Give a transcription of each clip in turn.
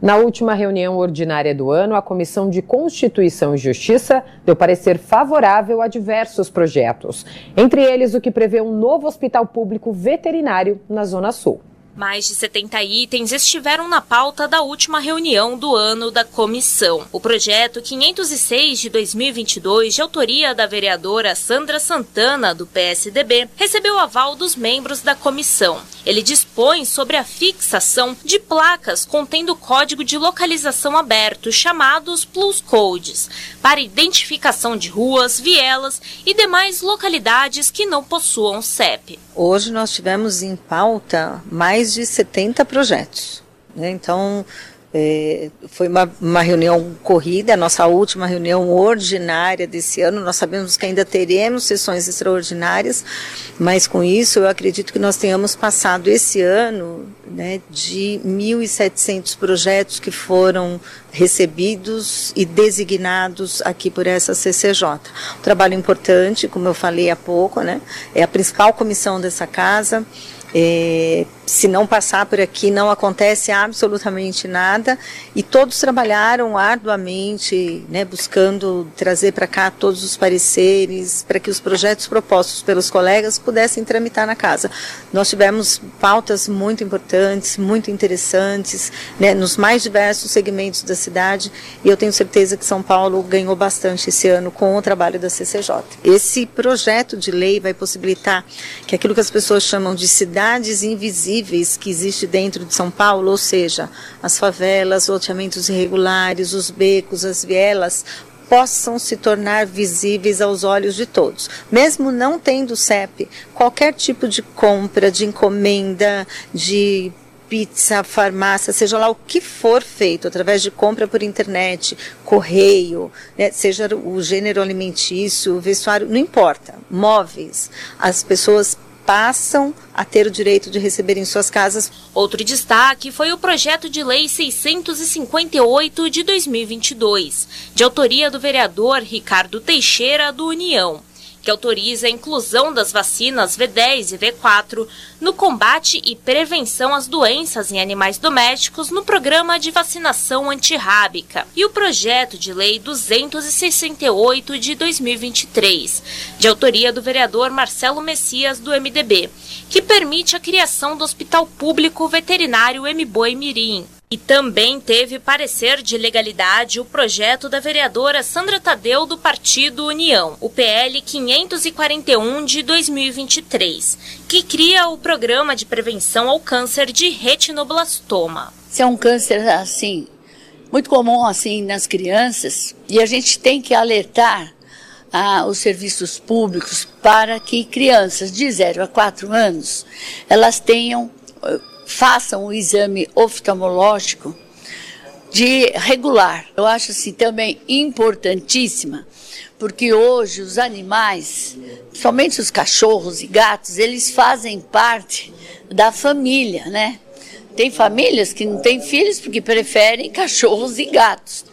Na última reunião ordinária do ano, a Comissão de Constituição e Justiça deu parecer favorável a diversos projetos, entre eles o que prevê um novo hospital público veterinário na Zona Sul. Mais de 70 itens estiveram na pauta da última reunião do ano da comissão. O projeto 506 de 2022, de autoria da vereadora Sandra Santana, do PSDB, recebeu aval dos membros da comissão. Ele dispõe sobre a fixação de placas contendo código de localização aberto, chamados Plus Codes, para identificação de ruas, vielas e demais localidades que não possuam CEP. Hoje nós tivemos em pauta mais de 70 projetos. Né? Então, é, foi uma, uma, reunião corrida, nossa última reunião ordinária desse ano. Nós sabemos que ainda teremos sessões extraordinárias, mas com isso eu acredito que nós tenhamos passado esse ano né, de 1.700 projetos que foram recebidos e designados aqui por essa CCJ. Um trabalho importante, como eu falei há pouco, né, é a principal comissão dessa casa. É, se não passar por aqui, não acontece absolutamente nada. E todos trabalharam arduamente, né, buscando trazer para cá todos os pareceres, para que os projetos propostos pelos colegas pudessem tramitar na casa. Nós tivemos pautas muito importantes, muito interessantes, né, nos mais diversos segmentos da cidade, e eu tenho certeza que São Paulo ganhou bastante esse ano com o trabalho da CCJ. Esse projeto de lei vai possibilitar que aquilo que as pessoas chamam de invisíveis, que existe dentro de São Paulo, ou seja, as favelas, loteamentos irregulares, os becos, as vielas, possam se tornar visíveis aos olhos de todos. Mesmo não tendo CEP, qualquer tipo de compra, de encomenda, de pizza, farmácia, seja lá o que for feito através de compra por internet, correio, né, seja o gênero alimentício, o vestuário, não importa, móveis, as pessoas passam a ter o direito de receber em suas casas. Outro destaque foi o projeto de lei 658 de 2022, de autoria do vereador Ricardo Teixeira do União que autoriza a inclusão das vacinas V10 e V4 no combate e prevenção às doenças em animais domésticos no programa de vacinação antirrábica, e o projeto de lei 268 de 2023, de autoria do vereador Marcelo Messias do MDB, que permite a criação do Hospital Público Veterinário Mboi Mirim, e também teve parecer de legalidade o projeto da vereadora Sandra Tadeu do Partido União, o PL 541 de 2023, que cria o programa de prevenção ao câncer de retinoblastoma. Isso é um câncer assim muito comum assim nas crianças e a gente tem que alertar ah, os serviços públicos para que crianças de 0 a 4 anos elas tenham façam o exame oftalmológico de regular. Eu acho assim também importantíssima, porque hoje os animais, somente os cachorros e gatos, eles fazem parte da família, né? Tem famílias que não têm filhos porque preferem cachorros e gatos.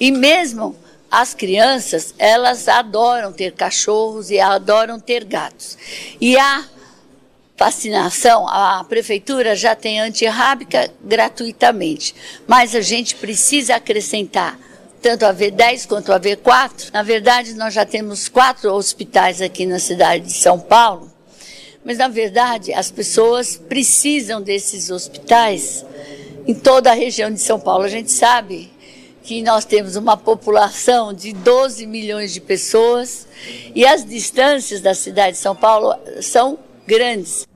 E mesmo as crianças, elas adoram ter cachorros e adoram ter gatos. E há vacinação, a prefeitura já tem antirrábica gratuitamente, mas a gente precisa acrescentar tanto a V10 quanto a V4. Na verdade, nós já temos quatro hospitais aqui na cidade de São Paulo, mas na verdade as pessoas precisam desses hospitais em toda a região de São Paulo. A gente sabe que nós temos uma população de 12 milhões de pessoas e as distâncias da cidade de São Paulo são grandes.